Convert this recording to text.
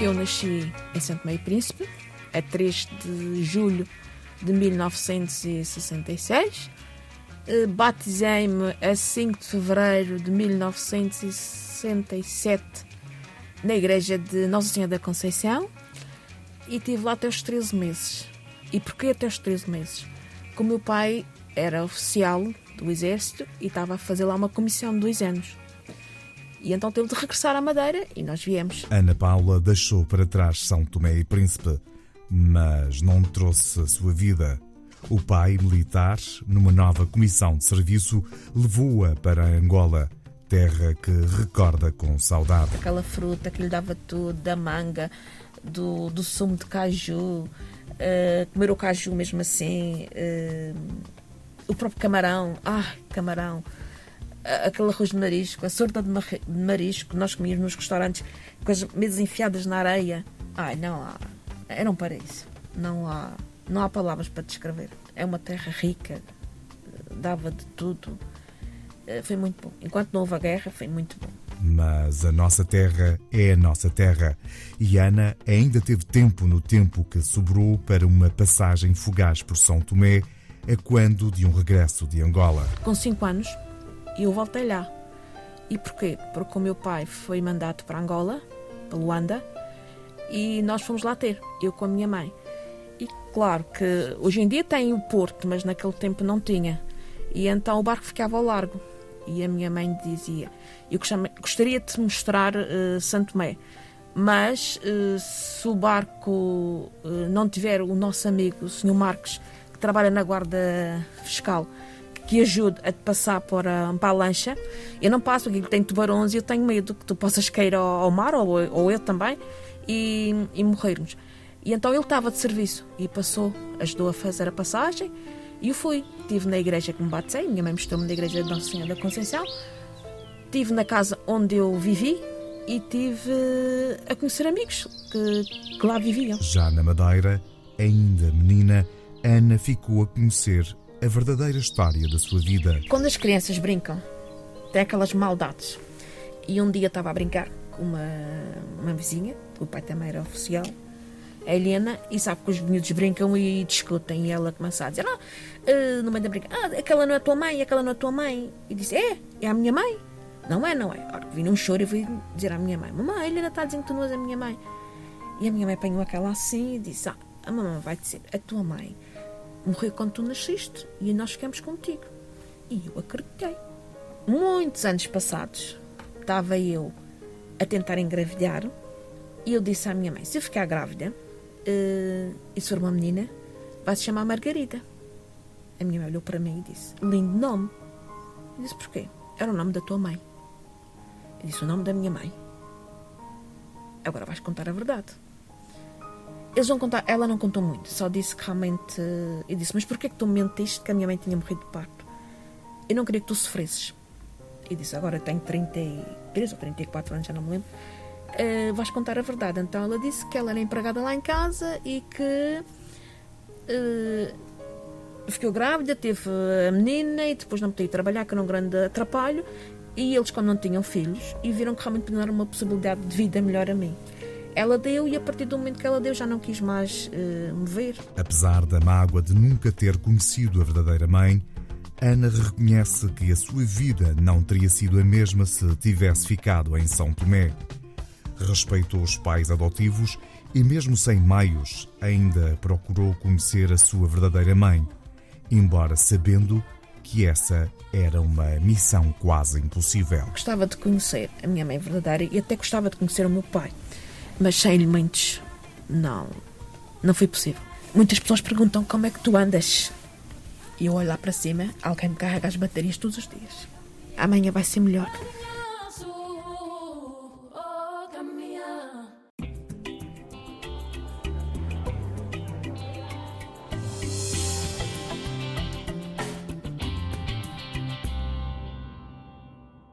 Eu nasci em Santo Meio Príncipe, a 3 de julho de 1966. Eh, Batizei-me a 5 de fevereiro de 1967 na igreja de Nossa Senhora da Conceição e estive lá até os 13 meses. E porquê até os 13 meses? Porque o meu pai era oficial do Exército e estava a fazer lá uma comissão de dois anos. E então teve de regressar à Madeira e nós viemos. Ana Paula deixou para trás São Tomé e Príncipe, mas não trouxe a sua vida. O pai, militar, numa nova comissão de serviço, levou-a para Angola, terra que recorda com saudade. Aquela fruta que lhe dava tudo, da manga, do, do sumo de caju, uh, comer o caju mesmo assim, uh, o próprio camarão, ah, camarão, aquele arroz de marisco, a sorda de, marisco que nós comíamos nos restaurantes, com as mesas enfiadas na areia. Ai, não há, era um paraíso, não há, não há palavras para descrever. É uma terra rica, dava de tudo. Foi muito bom. Enquanto não houve a guerra, foi muito bom. Mas a nossa terra é a nossa terra. E Ana ainda teve tempo no tempo que sobrou para uma passagem fugaz por São Tomé, a quando de um regresso de Angola. Com cinco anos, eu voltei lá. E porquê? Porque o meu pai foi mandado para Angola, para Luanda, e nós fomos lá ter, eu com a minha mãe. E claro que hoje em dia tem o porto, mas naquele tempo não tinha. E então o barco ficava ao largo. E a minha mãe dizia: Eu gostaria de te mostrar uh, Santo Tomé, mas uh, se o barco uh, não tiver o nosso amigo, o Sr. Marques, que trabalha na Guarda Fiscal, que ajude a te passar para, para a lancha, eu não passo, porque tem tubarões e eu tenho medo que tu possas cair ao, ao mar, ou, ou eu também, e, e morrermos. E então ele estava de serviço e passou, ajudou a fazer a passagem e eu fui. Estive na igreja que me batei, minha mãe mostrou-me na igreja de Nossa Senhora da Conceição. Estive na casa onde eu vivi e tive a conhecer amigos que, que lá viviam. Já na Madeira, ainda menina, Ana ficou a conhecer a verdadeira história da sua vida. Quando as crianças brincam, tem aquelas maldades. E um dia estava a brincar com uma, uma vizinha, o pai também era oficial, a Helena, e sabe que os miúdos brincam e discutem, e ela começa a dizer: ah, no meio da brinca, ah, aquela não é a tua mãe, aquela não é a tua mãe. E disse: É, é a minha mãe. Não é, não é. Ora, vi num choro e fui dizer à minha mãe: Mamãe, a Helena está dizendo que tu não és a minha mãe. E a minha mãe apanhou aquela assim e disse: Ah, a mamãe vai dizer: A tua mãe morreu quando tu nasceste e nós ficamos contigo. E eu acreditei. Muitos anos passados, estava eu a tentar engravidar e eu disse à minha mãe: Se eu ficar grávida uh, e se for uma menina, vai se chamar Margarida. A minha mãe olhou para mim e disse: Lindo nome. Eu disse: Porquê? Era o nome da tua mãe. Eu disse: O nome da minha mãe. Agora vais contar a verdade. Eles vão contar. Ela não contou muito, só disse que realmente. Eu disse: Mas porquê que tu me mentiste que a minha mãe tinha morrido de parto? Eu não queria que tu sofresses. E disse: Agora tenho 33 ou 34 anos, já não me lembro uh, vais contar a verdade. Então ela disse que ela era empregada lá em casa e que uh, ficou grávida, teve a menina e depois não podia ir trabalhar, que era um grande atrapalho. E eles, quando não tinham filhos, e viram que realmente não era uma possibilidade de vida melhor a mim. Ela deu e a partir do momento que ela deu já não quis mais uh, me ver. Apesar da mágoa de nunca ter conhecido a verdadeira mãe, Ana reconhece que a sua vida não teria sido a mesma se tivesse ficado em São Tomé respeitou os pais adotivos e, mesmo sem meios, ainda procurou conhecer a sua verdadeira mãe, embora sabendo que essa era uma missão quase impossível. Gostava de conhecer a minha mãe verdadeira e até gostava de conhecer o meu pai, mas sem elementos, não, não foi possível. Muitas pessoas perguntam como é que tu andas. E eu olho lá para cima, alguém me carrega as baterias todos os dias. Amanhã vai ser melhor.